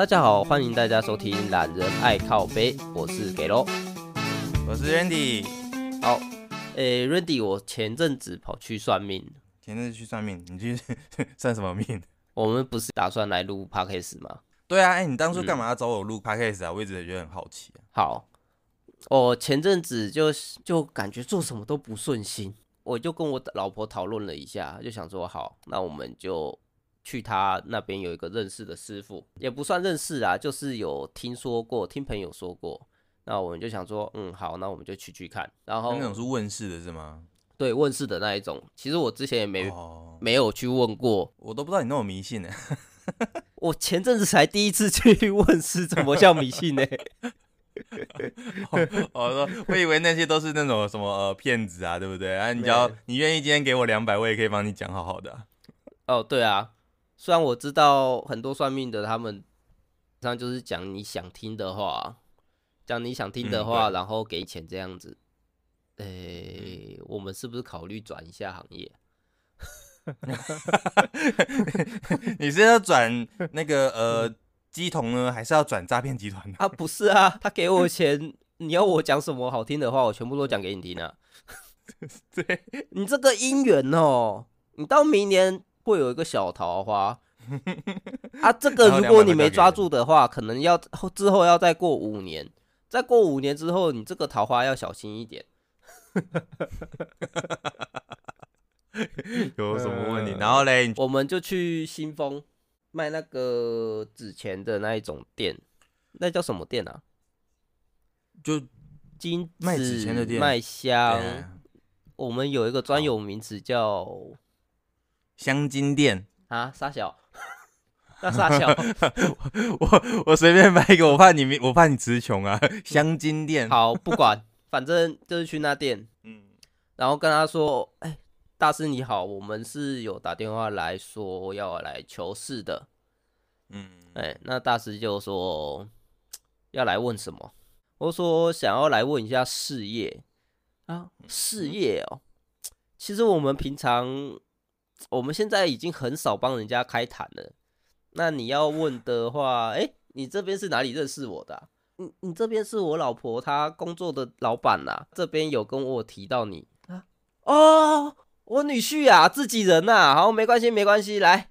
大家好，欢迎大家收听《懒人爱靠背》，我是给喽，我是 Randy。好，诶、欸、，Randy，我前阵子跑去算命，前阵子去算命，你去 算什么命？我们不是打算来录 Podcast 吗？对啊，哎、欸，你当初干嘛要找我录 Podcast 啊？嗯、我一直也觉得很好奇、啊。好，我前阵子就就感觉做什么都不顺心，我就跟我老婆讨论了一下，就想说，好，那我们就。去他那边有一个认识的师傅，也不算认识啊，就是有听说过，听朋友说过。那我们就想说，嗯，好，那我们就去去看。然后那种是问世的是吗？对，问世的那一种。其实我之前也没、哦、没有去问过，我都不知道你那么迷信呢。我前阵子才第一次去问世，怎么叫迷信呢？我说，我以为那些都是那种什么呃骗子啊，对不对？啊，你只要你愿意今天给我两百，我也可以帮你讲好好的、啊。哦，对啊。虽然我知道很多算命的，他们常就是讲你想听的话，讲你想听的话，嗯、然后给钱这样子。诶、欸，我们是不是考虑转一下行业？你是要转那个呃鸡童呢，还是要转诈骗集团呢？啊，不是啊，他给我钱，你要我讲什么好听的话，我全部都讲给你听啊。对，你这个姻缘哦，你到明年。会有一个小桃花 啊，这个如果你没抓住的话，可能要之后要再过五年，再过五年之后，你这个桃花要小心一点。有什么问题？然后嘞，我们就去新丰卖那个纸钱的那一种店，那叫什么店啊？就金卖纸钱的店，卖香。我们有一个专有名词叫。香金店。啊，傻小，那傻小，我我随便买一个，我怕你我怕你词穷啊。香金店，好，不管，反正就是去那店，嗯，然后跟他说，哎、欸，大师你好，我们是有打电话来说要来求事的，嗯，哎、欸，那大师就说要来问什么？我说想要来问一下事业。啊，事业哦，其实我们平常。我们现在已经很少帮人家开坛了。那你要问的话，哎，你这边是哪里认识我的？你你这边是我老婆她工作的老板呐。这边有跟我提到你啊？哦，我女婿啊，自己人呐。好，没关系，没关系。来，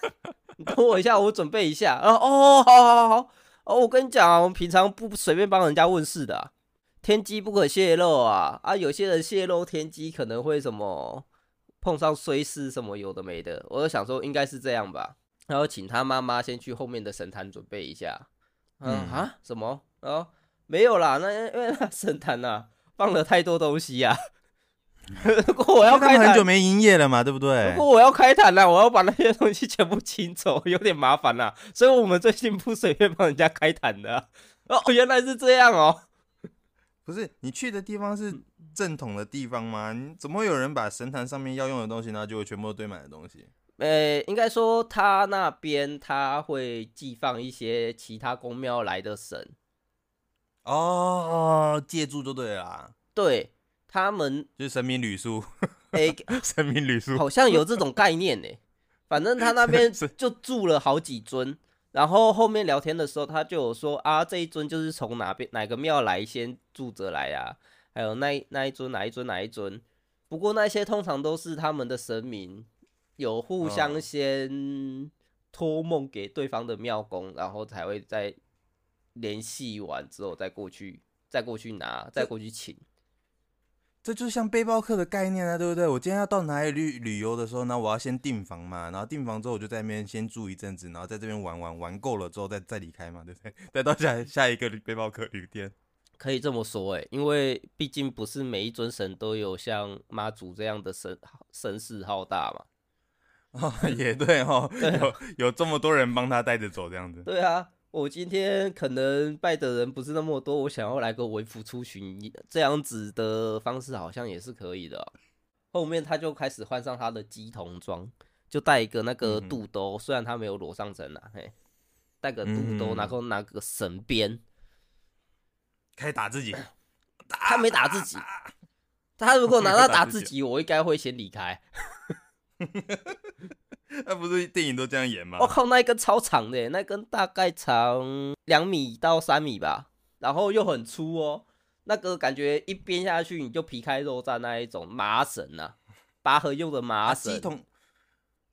你等我一下，我准备一下。哦哦，好好好好。哦，我跟你讲啊，我们平常不随便帮人家问事的，天机不可泄露啊。啊，有些人泄露天机，可能会什么？碰上衰事什么有的没的，我就想说应该是这样吧，然后请他妈妈先去后面的神坛准备一下。嗯啊，什么？哦，没有啦，那 因为那神坛呐、啊、放了太多东西呀、啊。如果我要开坛，很久没营业了嘛，对不对？如果我要开坛了，我要把那些东西全部清走，有点麻烦呐。所以我们最近不随便帮人家开坛的。哦，原来是这样哦。不是，你去的地方是正统的地方吗？你怎么会有人把神坛上面要用的东西，然后就会全部都堆满的东西？呃、欸，应该说他那边他会寄放一些其他宫庙来的神。哦，借住就对了。对，他们就是神明旅宿。哎、欸，神明旅宿好像有这种概念呢。反正他那边 就住了好几尊。然后后面聊天的时候，他就有说啊，这一尊就是从哪边哪个庙来先住着来啊，还有那那一尊哪一尊哪一尊。不过那些通常都是他们的神明有互相先托梦给对方的庙公，然后才会再联系完之后再过去再过去拿再过去请。这就像背包客的概念啊，对不对？我今天要到哪里旅旅游的时候呢，我要先订房嘛，然后订房之后我就在那边先住一阵子，然后在这边玩玩玩够了之后再再离开嘛，对不对？再到下下一个背包客旅店，可以这么说诶，因为毕竟不是每一尊神都有像妈祖这样的神声势浩大嘛。哦，也对哦，对有有这么多人帮他带着走这样子。对啊。我今天可能拜的人不是那么多，我想要来个微服出巡，这样子的方式好像也是可以的喔。后面他就开始换上他的鸡童装，就带一个那个肚兜，虽然他没有裸上身啊，嘿，带个肚兜，然后拿个神鞭，开始打自己。他没打自己，他如果拿到打自己，我应该会先离开。那不是电影都这样演吗？我靠，那一根超长的，那根大概长两米到三米吧，然后又很粗哦。那个感觉一鞭下去你就皮开肉绽那一种麻绳呐、啊，拔河用的麻绳。鸡桶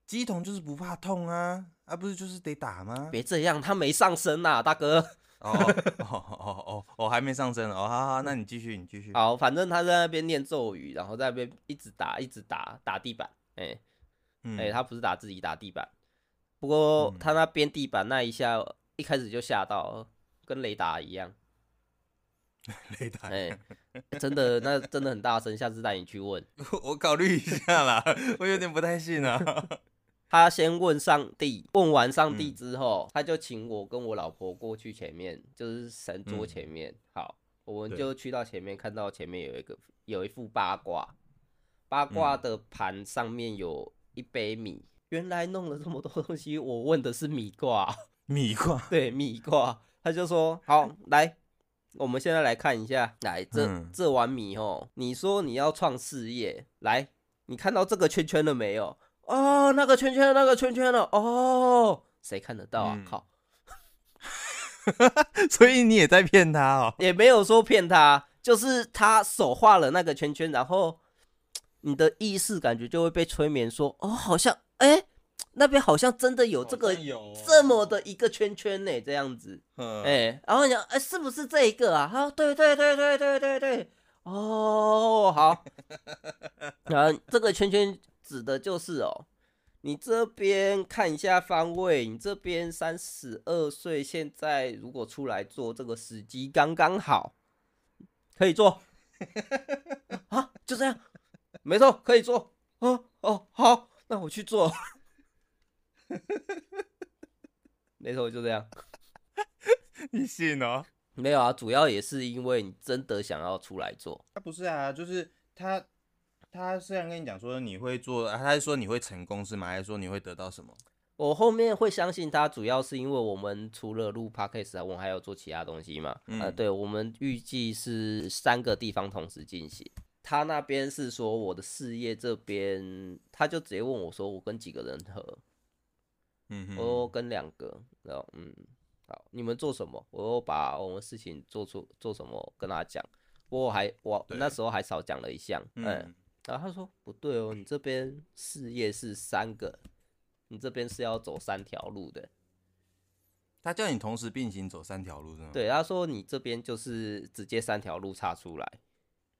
鸡桶就是不怕痛啊，啊不是就是得打吗？别这样，他没上身呐、啊，大哥。哦哦哦哦哦，还没上身哦，好好，那你继续，你继续。好，反正他在那边念咒语，然后在那边一直打，一直打，打地板。哎、欸，哎、嗯欸，他不是打自己，打地板。不过他那边地板那一下，一开始就吓到，跟雷达一样。雷达，哎，真的，那真的很大声。下次带你去问，我考虑一下啦。我有点不太信啊。他先问上帝，问完上帝之后，他就请我跟我老婆过去前面，就是神桌前面。好，我们就去到前面，看到前面有一个有一副八卦，八卦的盘上面有一杯米。原来弄了这么多东西，我问的是米卦，米卦，对，米卦。他就说好来。我们现在来看一下，来这、嗯、这碗米哦，你说你要创事业，来，你看到这个圈圈了没有？哦，那个圈圈，那个圈圈了，哦，谁看得到啊？嗯、靠！所以你也在骗他哦？也没有说骗他，就是他手画了那个圈圈，然后你的意识感觉就会被催眠说，说哦，好像哎。欸那边好像真的有这个这么的一个圈圈呢，这样子，哎，然后你讲，哎，是不是这一个啊？好，对对对对对对对，哦，好，然后这个圈圈指的就是哦，你这边看一下方位，你这边三十二岁，现在如果出来做这个时机刚刚好，可以做，啊，就这样，没错，可以做，啊哦，好，那我去做。没错，就这样。你信哦？没有啊，主要也是因为你真的想要出来做。他不是啊，就是他，他虽然跟你讲说你会做，他是说你会成功是吗？还是说你会得到什么？我后面会相信他，主要是因为我们除了录 podcast 啊，我们还有做其他东西嘛。嗯、呃，对，我们预计是三个地方同时进行。他那边是说我的事业这边，他就直接问我说我跟几个人合。嗯，我说跟两个，然后嗯，好，你们做什么？我又把我们事情做出做什么跟他讲。不过我还我那时候还少讲了一项，嗯，然后他说不对哦，你这边事业是三个，你这边是要走三条路的。他叫你同时并行走三条路是吗？对，他说你这边就是直接三条路岔出来。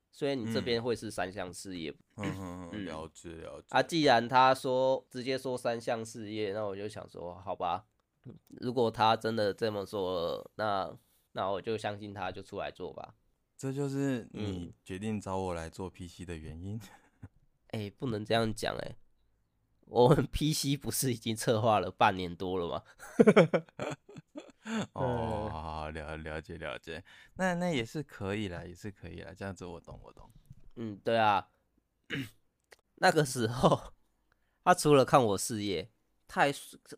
所以你这边会是三项事业，嗯嗯，了解了解。啊，既然他说直接说三项事业，那我就想说，好吧，如果他真的这么说，那那我就相信他，就出来做吧。这就是你决定找我来做 PC 的原因。哎、欸，不能这样讲哎，我们 PC 不是已经策划了半年多了吗？哦，好好了了解了解，那那也是可以啦，也是可以啦，这样子我懂我懂。嗯，对啊，那个时候他除了看我事业，他还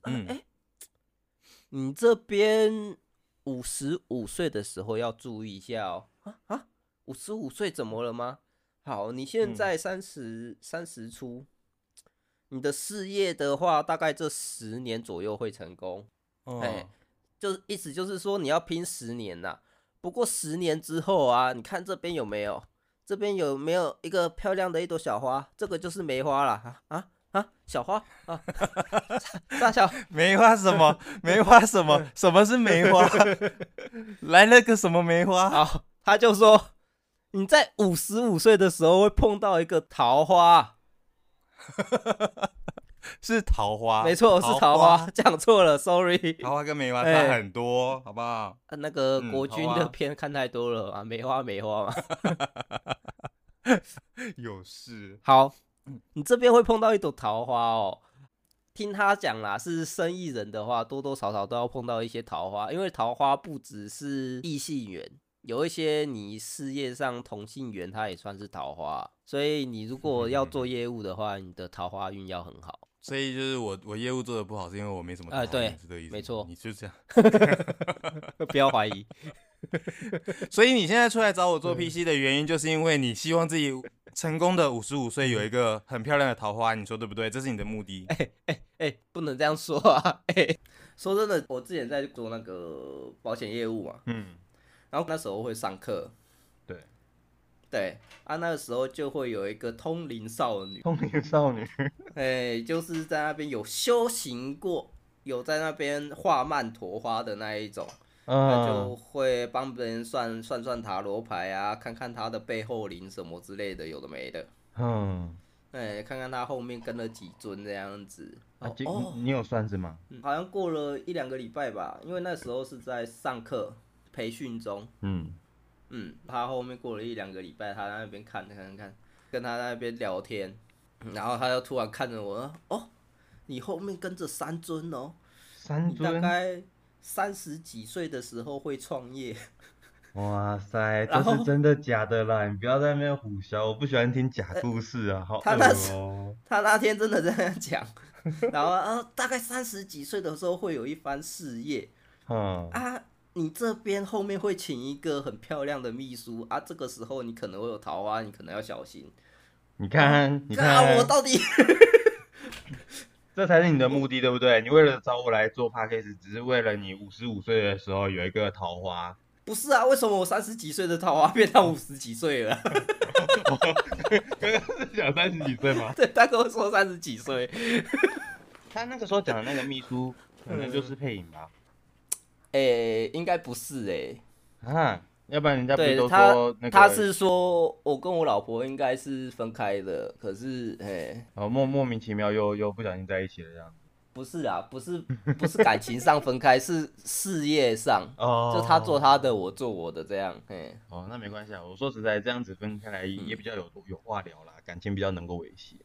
哎、欸，你这边五十五岁的时候要注意一下哦。啊啊，五十五岁怎么了吗？好，你现在三十三十出，你的事业的话，大概这十年左右会成功。哦。欸就是意思就是说你要拼十年呐、啊，不过十年之后啊，你看这边有没有？这边有没有一个漂亮的一朵小花？这个就是梅花了啊啊啊！小花啊，大小 梅花什么？梅花什么？什么是梅花？来了个什么梅花？好，他就说你在五十五岁的时候会碰到一个桃花。是桃花，没错，是桃花，讲错了，sorry。桃花跟梅花差很多，欸、好不好？那个国军的片看太多了啊，梅花梅花嘛。有事。好，你这边会碰到一朵桃花哦。听他讲啦，是生意人的话，多多少少都要碰到一些桃花，因为桃花不只是异性缘，有一些你事业上同性缘，它也算是桃花。所以你如果要做业务的话，你的桃花运要很好。所以就是我我业务做的不好，是因为我没什么。哎、呃，对，是这个意思。没错，你就这样，不要怀疑。所以你现在出来找我做 PC 的原因，就是因为你希望自己成功的五十五岁有一个很漂亮的桃花，你说对不对？这是你的目的？哎哎哎，不能这样说啊！哎、欸，说真的，我之前在做那个保险业务嘛，嗯，然后那时候会上课，对，对啊，那个时候就会有一个通灵少女，通灵少女，哎、欸，就是在那边有修行过，有在那边画曼陀花的那一种。他就会帮别人算算算塔罗牌啊，看看他的背后灵什么之类的，有的没的。嗯，哎，看看他后面跟了几尊这样子。啊、哦，你有算是吗？嗯，好像过了一两个礼拜吧，因为那时候是在上课培训中。嗯嗯，他后面过了一两个礼拜，他在那边看看看看，跟他在那边聊天，然后他就突然看着我说：“哦，你后面跟着三尊哦，三尊，大概。”三十几岁的时候会创业，哇塞，这是真的假的啦？你不要在那边胡说，我不喜欢听假故事啊。好，他那他那天真的这样讲，然后啊，大概三十几岁的时候会有一番事业。嗯啊，你这边后面会请一个很漂亮的秘书啊，这个时候你可能会有桃花，你可能要小心。你看，你看我到底。这才是你的目的，对不对？你为了找我来做 p a c k a g e 只是为了你五十五岁的时候有一个桃花？不是啊，为什么我三十几岁的桃花变到五十几岁了？刚刚是讲三十几岁吗？对，他跟我说三十几岁。他那个时候讲的那个秘书，可能就是配音吧？哎、欸，应该不是诶、欸。啊。要不然人家不都说那个？他是说我跟我老婆应该是分开的，可是哎，哦莫莫名其妙又又不小心在一起了这样。不是啊，不是不是感情上分开，是事业上哦，就他做他的，我做我的这样。哎，哦那没关系啊，我说实在这样子分开来也比较有、嗯、有话聊啦，感情比较能够维系。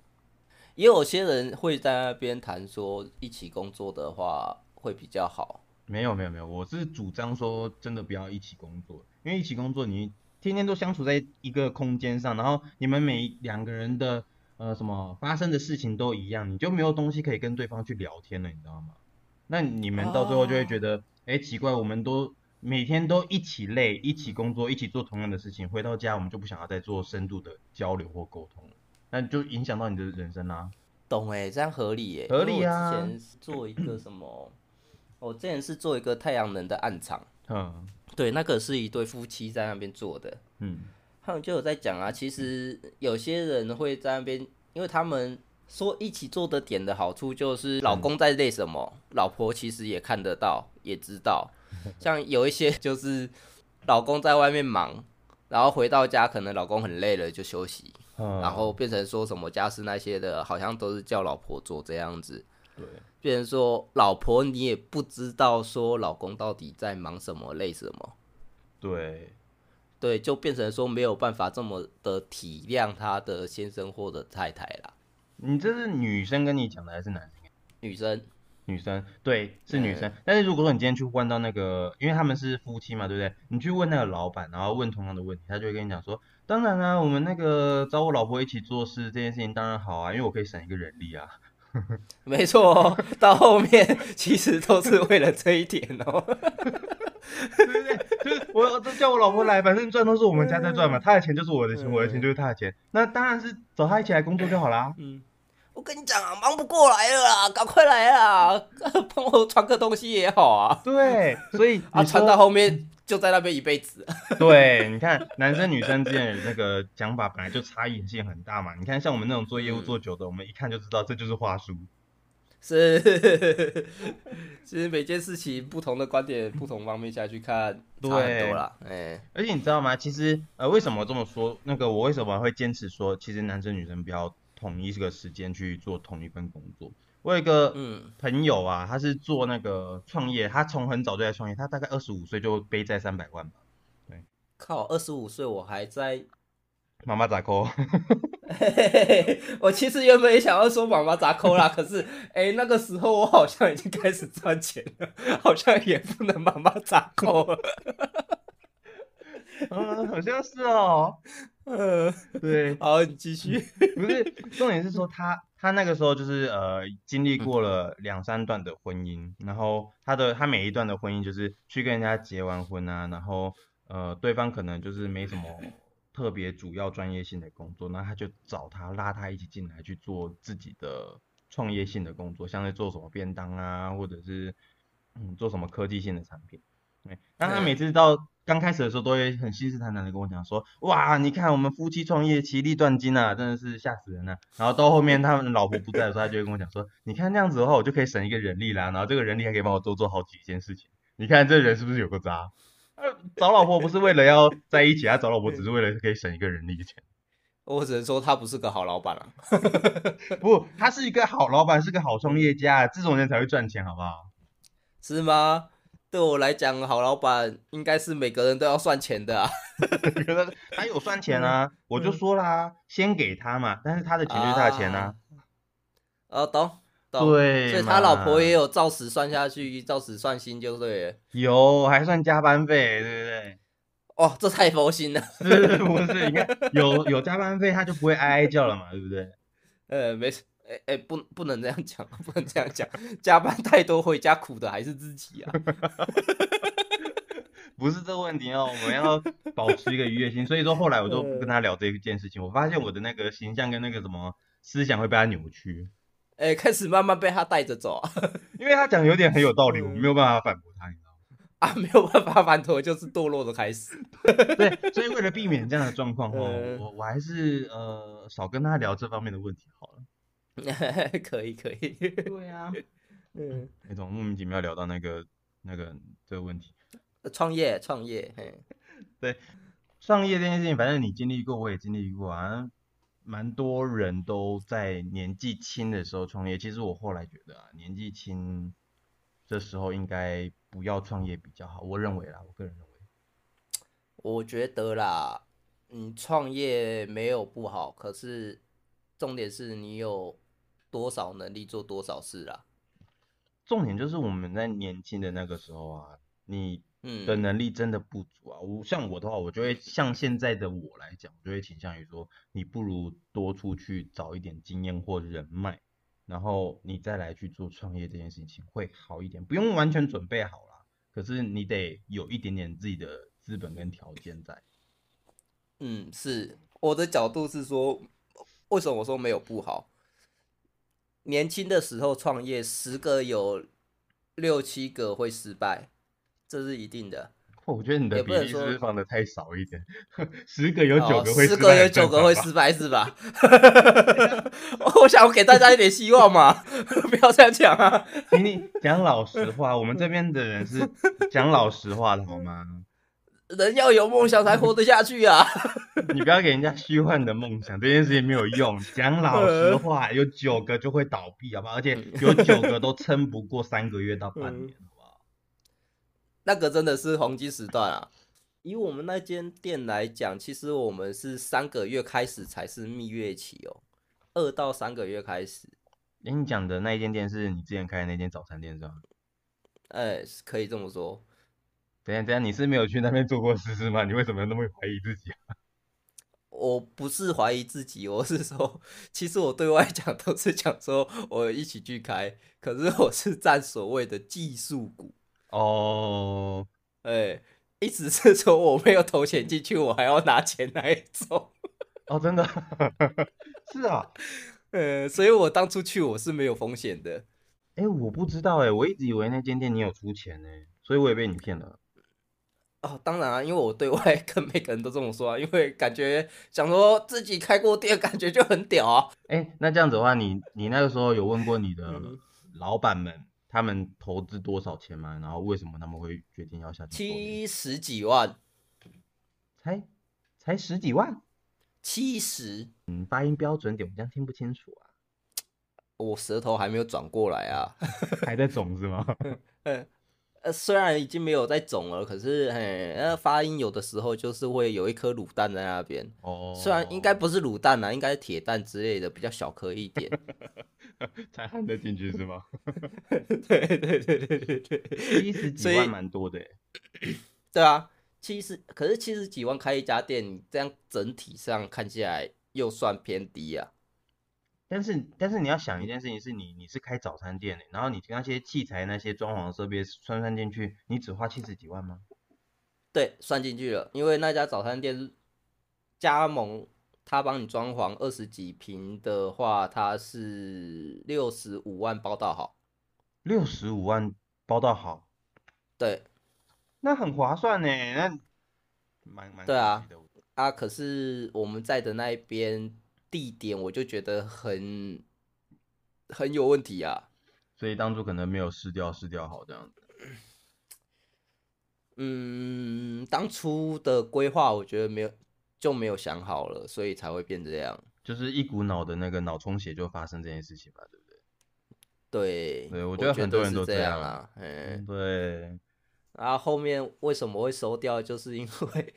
也有些人会在那边谈说一起工作的话会比较好。没有没有没有，我是主张说真的不要一起工作。因为一起工作，你天天都相处在一个空间上，然后你们每两个人的呃什么发生的事情都一样，你就没有东西可以跟对方去聊天了，你知道吗？那你们到最后就会觉得，哎、oh.，奇怪，我们都每天都一起累，一起工作，一起做同样的事情，回到家我们就不想要再做深度的交流或沟通，那就影响到你的人生啦、啊。懂哎，这样合理耶，合理啊。之前做一个什么，我之前是做一个太阳能的暗场，嗯。对，那个是一对夫妻在那边做的，嗯，他们就有在讲啊，其实有些人会在那边，因为他们说一起做的点的好处就是老公在累什么，嗯，老婆其实也看得到，也知道，像有一些就是老公在外面忙，然后回到家可能老公很累了就休息，嗯，然后变成说什么家事那些的，好像都是叫老婆做这样子。对，变成说老婆，你也不知道说老公到底在忙什么、累什么。对，对，就变成说没有办法这么的体谅他的先生或者太太啦。你这是女生跟你讲的还是男生？女生，女生，对，是女生。但是如果说你今天去问到那个，因为他们是夫妻嘛，对不对？你去问那个老板，然后问同样的问题，他就会跟你讲说，当然啊，我们那个找我老婆一起做事这件事情当然好啊，因为我可以省一个人力啊。没错，到后面其实都是为了这一点哦。对不对？就是我都叫我老婆来，反正赚都是我们家在赚嘛，她的钱就是我的钱，我的钱就是她的钱。那当然是找她一起来工作就好啦。嗯，我跟你讲啊，忙不过来了啦，赶快来啊，帮我传个东西也好啊。对，所以啊，传到后面。就在那边一辈子。对，你看男生女生之间的那个讲法本来就差异性很大嘛。你看像我们那种做业务做久的，嗯、我们一看就知道这就是话术。是，其实每件事情不同的观点、不同方面下去看，差很多啦。哎，而且你知道吗？其实呃，为什么这么说？那个我为什么会坚持说，其实男生女生不要统一这个时间去做同一份工作？我有一个嗯朋友啊，他是做那个创业，他从很早就在创业，他大概二十五岁就背债三百万吧。对，靠，二十五岁我还在妈妈咋抠？我其实原本也想要说妈妈咋抠啦，可是哎、欸，那个时候我好像已经开始赚钱了，好像也不能妈妈咋抠了。嗯，好像是哦。呃，对，好，你继续。不是，重点是说他。他那个时候就是呃经历过了两三段的婚姻，嗯，然后他的他每一段的婚姻就是去跟人家结完婚啊，然后呃对方可能就是没什么特别主要专业性的工作，那他就找他拉他一起进来去做自己的创业性的工作，像在做什么便当啊，或者是嗯做什么科技性的产品。对，那他每次到刚开始的时候，都会很信誓旦旦的跟我讲说，哇，你看我们夫妻创业其利断金啊，真的是吓死人了啊。然后到后面他们老婆不在的时候，他就会跟我讲说，你看这样子的话，我就可以省一个人力啦，然后这个人力还可以帮我多做好几件事情。你看这人是不是有个渣？找老婆不是为了要在一起，他找老婆只是为了可以省一个人力的钱。我只能说他不是个好老板了。不，他是一个好老板，是个好创业家，这种人才会赚钱，好不好？是吗？对我来讲，好老板应该是每个人都要算钱的啊。他有算钱啊，我就说啦，先给他嘛，但是他的钱就是他的钱啊。哦，懂。对，所以他老婆也有照实算下去，照实算薪就对了。有，还算加班费，对不对？哦，这太佛心了。是不是？你看，有有加班费，他就不会哀哀叫了嘛，对不对？呃，没事，哎哎，不不能这样讲，不能这样讲，加班太多回家苦的还是自己啊。不是这个问题哦，我们要保持一个愉悦心。所以说后来我就不跟他聊这一件事情，我发现我的那个形象跟那个什么思想会被他扭曲。哎、欸，开始慢慢被他带着走啊，因为他讲有点很有道理，我没有办法反驳他，你知道吗？啊，没有办法反驳，就是堕落的开始。对，所以为了避免这样的状况哦，我我还是呃少跟他聊这方面的问题好了。可以可以。对啊，嗯，那种莫名其妙聊到那个那个这个问题，创业创业，嘿，对，创业这件事情，反正你经历过，我也经历过啊。蛮多人都在年纪轻的时候创业，其实我后来觉得啊，年纪轻这时候应该不要创业比较好。我认为啦，我个人认为，我觉得啦，你创业没有不好，可是重点是你有多少能力做多少事啦。重点就是我们在年轻的那个时候啊，你。的能力真的不足啊！我像我的话，我就会像现在的我来讲，我就会倾向于说，你不如多出去找一点经验或人脉，然后你再来去做创业这件事情会好一点。不用完全准备好啦，可是你得有一点点自己的资本跟条件在。嗯，是我的角度是说，为什么我说没有不好？年轻的时候创业，十个有六七个会失败。这是一定的，我觉得你的比例是不是放的太少一点？十个有九个会失败，十个有九个会失败是吧？我想我给大家一点希望嘛，不要这样讲啊！请你讲老实话，我们这边的人是讲老实话的好吗？人要有梦想才活得下去啊！你不要给人家虚幻的梦想，这件事情没有用。讲老实话，有九个就会倒闭，好不好？而且有九个都撑不过三个月到半年。好不好那个真的是黄金时段啊！以我们那间店来讲，其实我们是三个月开始才是蜜月期哦，二到三个月开始。欸、你讲的那一间店是你之前开的那间早餐店是吧？哎、欸，可以这么说。等下等下，你是没有去那边做过试试吗？你为什么那么怀疑自己啊？我不是怀疑自己，我是说，其实我对外讲都是讲说我一起去开，可是我是占所谓的技术股。哦，哎、欸，意思是说我没有投钱进去，我还要拿钱来走。哦，真的，是啊，呃，所以我当初去我是没有风险的。哎、欸，我不知道哎，我一直以为那间店你有出钱呢，所以我也被你骗了。哦，当然啊，因为我对外 跟每个人都这么说啊，因为感觉想说自己开过店，感觉就很屌啊。哎、欸，那这样子的话，你你那个时候有问过你的老板们？嗯他们投资多少钱吗？然后为什么他们会决定要下去？七十几万，才才十几万，七十。嗯，发音标准点，我这样听不清楚啊。我舌头还没有转过来啊，还在肿是吗？呃，虽然已经没有在肿了，可是嘿，那发音有的时候就是会有一颗卤蛋在那边。哦，虽然应该不是卤蛋啊，应该是铁蛋之类的，比较小颗一点，才含得进去是吗？对对对对对对，七十几万蛮多的。对啊，七十，可是七十几万开一家店，这样整体上看起来又算偏低啊。但是但是你要想一件事情，是你你是开早餐店的，然后你那些器材那些装潢设备算算进去，你只花七十几万吗？对，算进去了，因为那家早餐店加盟，他帮你装潢二十几平的话，他是六十五万包到好。六十五万包到好，对，那很划算呢。那蛮蛮对啊啊！可是我们在的那一边地点，我就觉得很很有问题啊。所以当初可能没有试掉试掉好这样子。嗯，当初的规划我觉得没有就没有想好了，所以才会变这样。就是一股脑的那个脑充血就发生这件事情吧，对不对？对，对，我觉得很多人都这样，这样啊。嗯，对。然后后面为什么会收掉？就是因为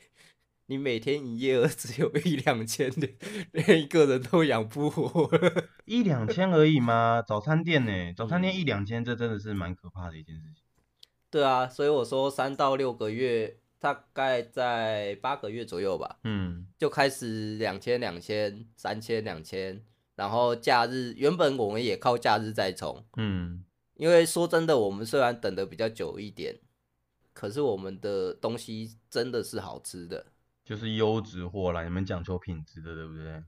你每天营业额只有一两千的，连一个人都养不活。一两千而已嘛？早餐店呢？早餐店一两千，这真的是蛮可怕的一件事情。对啊，所以我说三到六个月，大概在八个月左右吧，嗯，就开始两千、两千、三千、两千，然后假日原本我们也靠假日在冲，嗯，因为说真的，我们虽然等的比较久一点，可是我们的东西真的是好吃的，就是优质货啦，你们讲求品质的，对不对？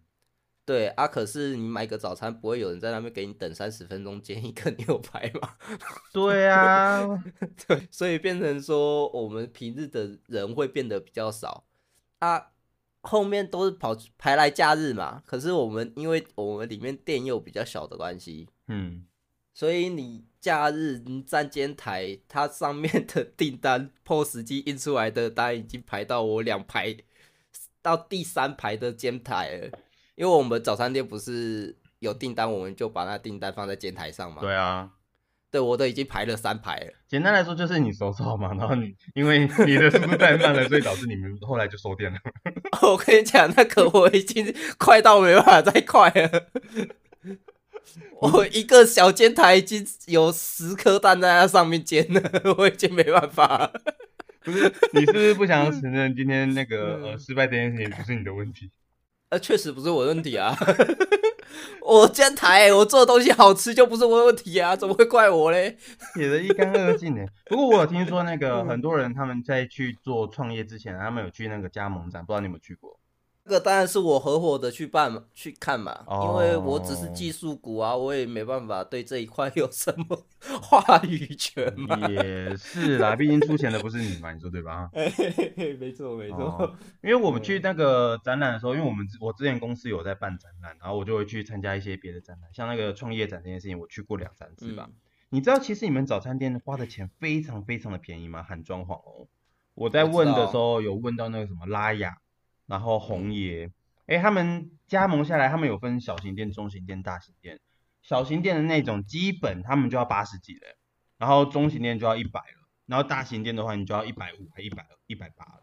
对啊，可是你买个早餐，不会有人在那边给你等三十分钟煎一个牛排吗？对啊，对，所以变成说我们平日的人会变得比较少啊，后面都是跑排来假日嘛。可是我们因为我们里面店又比较小的关系，嗯，所以你假日你站煎台，它上面的订单 POS 机印出来的单已经排到我两排到第三排的煎台了。因为我们早餐店不是有订单，我们就把那订单放在煎台上嘛。对啊，对，我都已经排了三排了。简单来说就是你手少嘛，然后你因为你的速度太慢了，所以导致你们后来就收店了。我跟你讲，那个我已经快到没办法再快了。我一个小煎台已经有十颗蛋在那上面煎了，我已经没办法了。不是，你是不是不想要承认今天那个呃失败这件事情不是你的问题？呃，确实不是我的问题啊！我煎台、欸，我做的东西好吃就不是我的问题啊，怎么会怪我嘞？写的一干二净呢。不过我有听说，那个很多人他们在去做创业之前，他们有去那个加盟展，不知道你有没有去过？这个当然是我合伙的去办嘛，去看嘛，因为我只是技术股啊，我也没办法对这一块有什么 话语权嘛。也是啦，毕竟出钱的不是你嘛，你说对吧？没错没错，因为我们去那个展览的时候，因为我们我之前公司有在办展览，然后我就会去参加一些别的展览，像那个创业展这件事情，我去过两三次吧。你知道其实你们早餐店花的钱非常非常的便宜吗？含装潢哦。我在问的时候有问到那个什么拉雅。然后红爷，哎、欸，他们加盟下来，他们有分小型店、中型店、大型店。小型店的那种，基本他们就要八十几了，然后中型店就要一百了，然后大型店的话，你就要一百五、还一百、一百八了。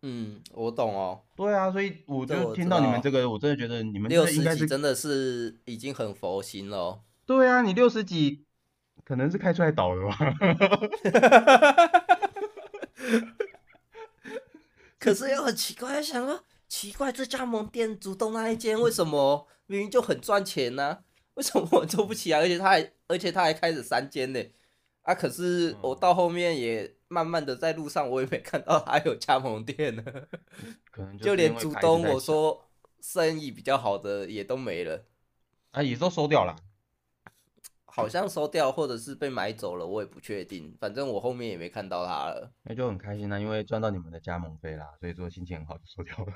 嗯，我懂哦。对啊，所以我就听到你们这个，我真的觉得你们六十几真的是已经很佛心了。对啊，你六十几可能是开出来倒了吧。可是又很奇怪，想说奇怪，这加盟店主动那一间为什么 明明就很赚钱呢、啊？为什么我做不起来？而且他还而且他还开始三间呢？啊！可是我到后面也慢慢的在路上，我也没看到他有加盟店呢，可能就，就连主动我说生意比较好的也都没了，啊，也都收掉了。好像收掉，或者是被买走了，我也不确定。反正我后面也没看到他了。那就很开心啦，因为赚到你们的加盟费啦，所以说心情很好就收掉了。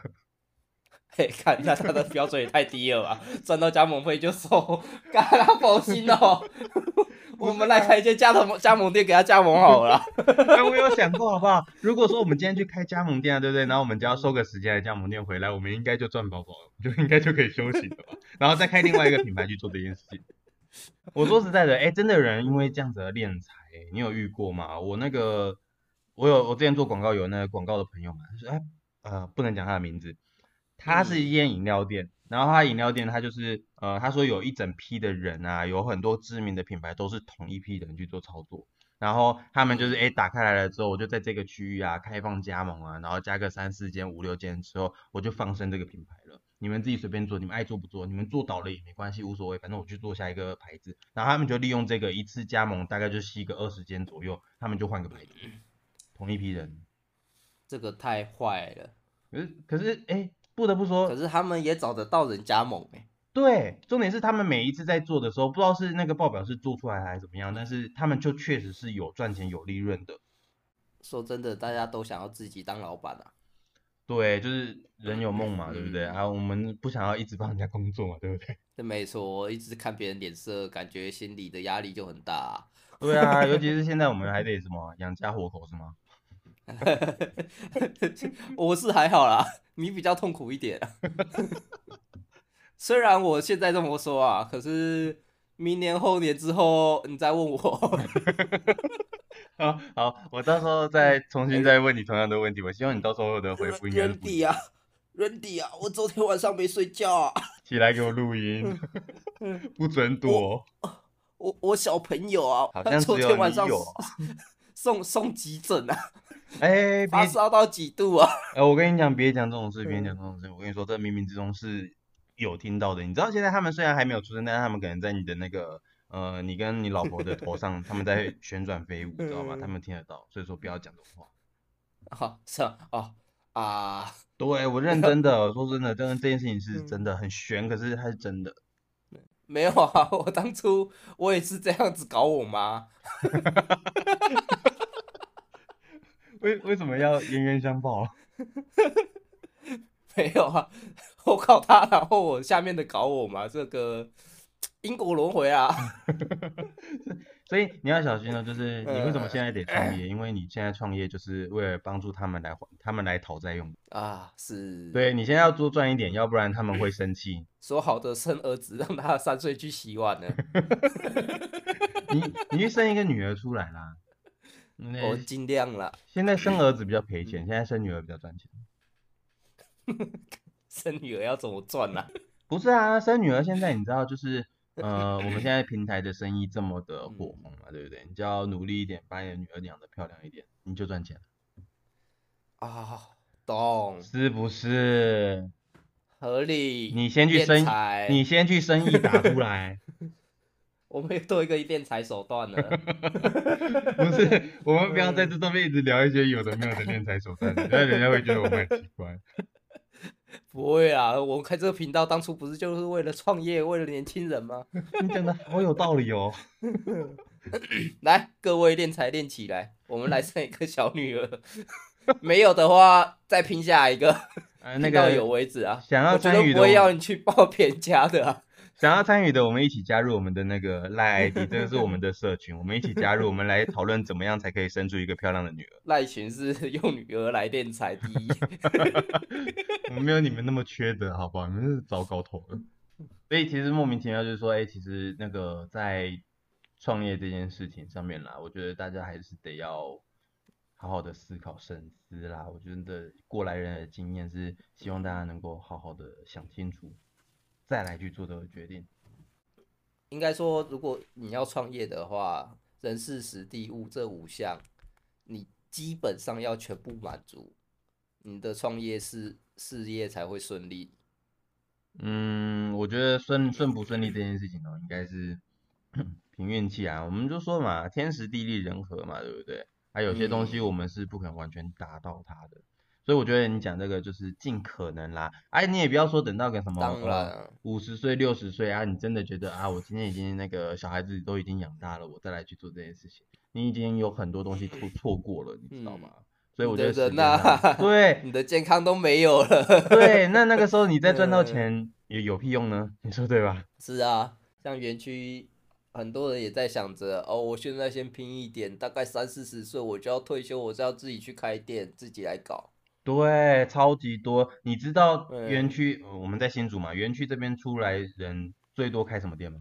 嘿，看一下他的标准也太低了吧？赚到加盟费就收，干他佛心哦。我们来开一间加盟加盟店给他加盟好了。那 我有想过好不好？如果说我们今天去开加盟店啊，对不对？然后我们就要收个时间的加盟店回来，我们应该就赚饱饱了，就应该就可以休息了吧？然后再开另外一个品牌去做这件事情。我说实在的，哎、欸，真的有人因为这样子而敛财，你有遇过吗？我那个，我有，我之前做广告有那个广告的朋友嘛，他说，哎，呃，不能讲他的名字，他是一间饮料店，嗯、然后他饮料店他就是，呃，他说有一整批的人啊，有很多知名的品牌都是同一批人去做操作，然后他们就是，哎、欸，打开来了之后，我就在这个区域啊开放加盟啊，然后加个三四间、五六间之后，我就放生这个品牌了。你们自己随便做，你们爱做不做，你们做倒了也没关系，无所谓，反正我去做下一个牌子。然后他们就利用这个一次加盟，大概就吸个二十间左右，他们就换个牌子，同一批人，这个太坏了。可是可是哎，不得不说，可是他们也找得到人加盟哎。对，重点是他们每一次在做的时候，不知道是那个报表是做出来还是怎么样，但是他们就确实是有赚钱有利润的。说真的，大家都想要自己当老板啊。对，就是人有梦嘛，对不对？啊，我们不想要一直帮人家工作嘛，对不对？这没错，一直看别人脸色，感觉心里的压力就很大啊。对啊，尤其是现在我们 还得什么养家活口是吗？我是还好啦，你比较痛苦一点。虽然我现在这么说啊，可是明年后年之后你再问我。好好，我到时候再重新再问你同样的问题。我希望你到时候的回复应该。Randy 啊，Randy 啊，我昨天晚上没睡觉啊。起来给我录音，不准躲。我我，我小朋友啊，好像昨天晚上送 送急诊啊。哎、欸，发烧到几度啊？哎、呃，我跟你讲，别讲这种事，别讲这种事。我跟你说，这冥冥之中是有听到的。你知道，现在他们虽然还没有出生，但是他们可能在你的那个。呃，你跟你老婆的头上，他们在旋转飞舞，知道吗？他们听得到，所以说不要讲这种话。好、哦，是啊，哦啊，对，我认 真的，说真的，真的这件事情是真的很悬，可是它是真的。没有啊，我当初我也是这样子搞我妈。为为什么要冤冤相报？没有啊，我搞他，然后我下面的搞我嘛，这个。因果轮回啊，所以你要小心了。就是你为什么现在得创业？因为你现在创业就是为了帮助他们来还，他们来讨债用啊。是，对你现在要多赚一点，要不然他们会生气。说好的生儿子，让他三岁去洗碗呢？你你去生一个女儿出来啦。我尽量啦。现在生儿子比较赔钱，现在生女儿比较赚钱。生女儿要怎么赚呢？不是啊，生女儿现在你知道就是。呃，我们现在平台的生意这么的火红嘛，对不对？你就要努力一点，把你的女儿养得漂亮一点，你就赚钱了。啊，懂？是不是？合理。你先去生，你先去生意打出来。我们又多一个敛财手段了。不是，我们不要在这上面一直聊一些有的没有的敛财手段，那人家会觉得我们很奇怪。不会啊，我们开这个频道当初不是就是为了创业，为了年轻人吗？你讲的好有道理哦。来，各位练才练起来，我们来生一个小女儿。没有的话，再拼下一个。呃，那个有为止啊。想要参与的，不会要你去报别家的啊。想要参与的，我们一起加入我们的那个赖 ID，这个是我们的社群，我们一起加入，我们来讨论怎么样才可以生出一个漂亮的女儿。赖群是用女儿来敛财第一，我们没有你们那么缺德，好不好？你们是糟糕透了。所以其实莫名其妙就是说，哎、欸，其实那个在创业这件事情上面啦，我觉得大家还是得要好好的思考深思啦。我觉得过来人的经验是希望大家能够好好的想清楚。再来去做这个决定，应该说，如果你要创业的话，人事时地物这五项，你基本上要全部满足，你的创业事事业才会顺利。嗯，我觉得顺顺不顺利这件事情呢，应该是 凭运气啊。我们就说嘛，天时地利人和嘛，对不对？还有些东西我们是不可能完全达到它的。所以我觉得你讲这个就是尽可能啦，哎，你也不要说等到个什么五十岁六十岁啊，你真的觉得啊，我今天已经那个小孩子都已经养大了，我再来去做这件事情，你已经有很多东西错错过了，你知道吗？嗯、所以我觉得那 对你的健康都没有了，对，那那个时候你再赚到钱也有屁用呢？你说对吧？是啊，像园区很多人也在想着哦，我现在先拼一点，大概三四十岁我就要退休，我就要自己去开店，自己来搞。对，超级多。你知道园区、呃、我们在新竹嘛？园区这边出来人最多开什么店吗？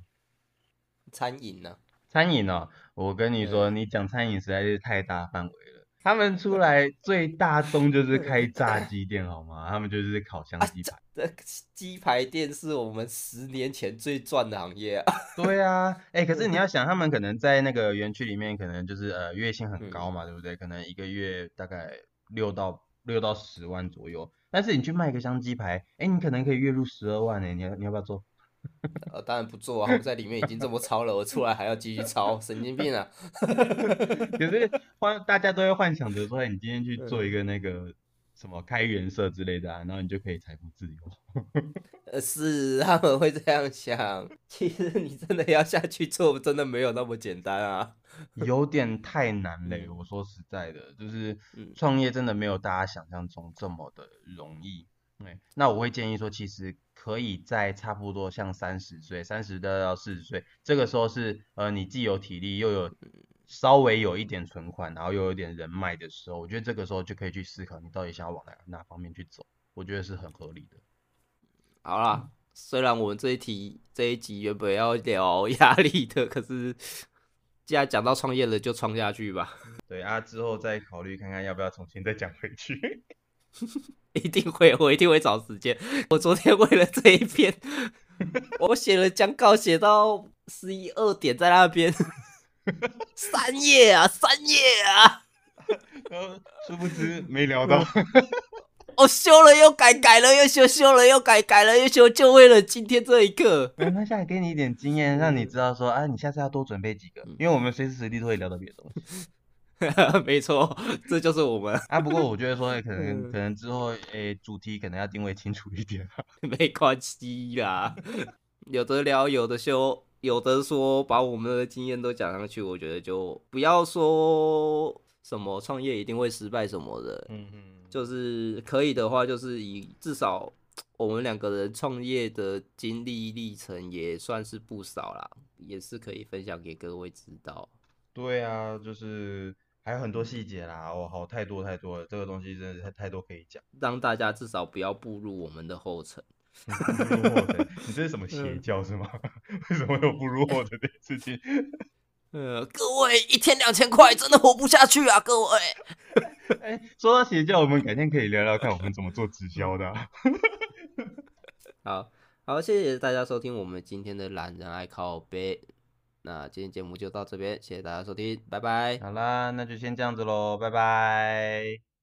餐饮呢、啊？餐饮呢、哦？我跟你说，你讲餐饮实在是太大范围了。他们出来 最大宗就是开炸鸡店，好吗？他们就是烤箱鸡排。这鸡排店是我们十年前最赚的行业啊。对啊，哎，可是你要想，他们可能在那个园区里面，可能就是呃月薪很高嘛，嗯、对不对？可能一个月大概六到。六到十万左右，但是你去卖个香鸡排，哎、欸，你可能可以月入十二万呢。你要你要不要做？呃，当然不做啊！我在里面已经这么超了，我出来还要继续超，神经病啊！可是幻大家都会幻想着说，你今天去 做一个那个什么开源社之类的啊，然后你就可以财富自由。呃，是他们会这样想。其实你真的要下去做，真的没有那么简单啊，有点太难嘞。我说实在的，就是创业真的没有大家想象中这么的容易。对，那我会建议说，其实可以在差不多像三十岁、三十到四十岁，这个时候是呃，你既有体力又有。稍微有一点存款，然后又有一点人脉的时候，我觉得这个时候就可以去思考你到底想要往哪哪方面去走，我觉得是很合理的。好啦，虽然我们这一题这一集原本要聊压力的，可是既然讲到创业了，就创下去吧。对啊，之后再考虑看看要不要重新再讲回去。一定会，我一定会找时间。我昨天为了这一篇，我写了讲稿，写到十一二点在那边。三页啊，三页啊，然后殊不知没聊到。我修了又改，改了又修，修了又改，改了又修，就为了今天这一刻。没关系，给你一点经验，让你知道说，啊，你下次要多准备几个，因为我们随时随地都会聊到别的东西。没错，这就是我们啊。不过我觉得说，可能可能之后，诶、欸，主题可能要定位清楚一点。没关系啦，有的聊，有的修。有的说把我们的经验都讲上去，我觉得就不要说什么创业一定会失败什么的，嗯嗯，就是可以的话，就是以至少我们两个人创业的经历历程也算是不少啦，也是可以分享给各位知道。对啊，就是还有很多细节啦，哦，好太多太多了，这个东西真的是太多可以讲，让大家至少不要步入我们的后尘。你这是什么邪教是吗？为什么有不入货的这件事情？呃，各位一天两千块真的活不下去啊！各位，哎，说到邪教，我们改天可以聊聊看我们怎么做直销的、啊。好好，谢谢大家收听我们今天的懒人爱靠背。那今天节目就到这边，谢谢大家收听，拜拜。好啦，那就先这样子喽，拜拜。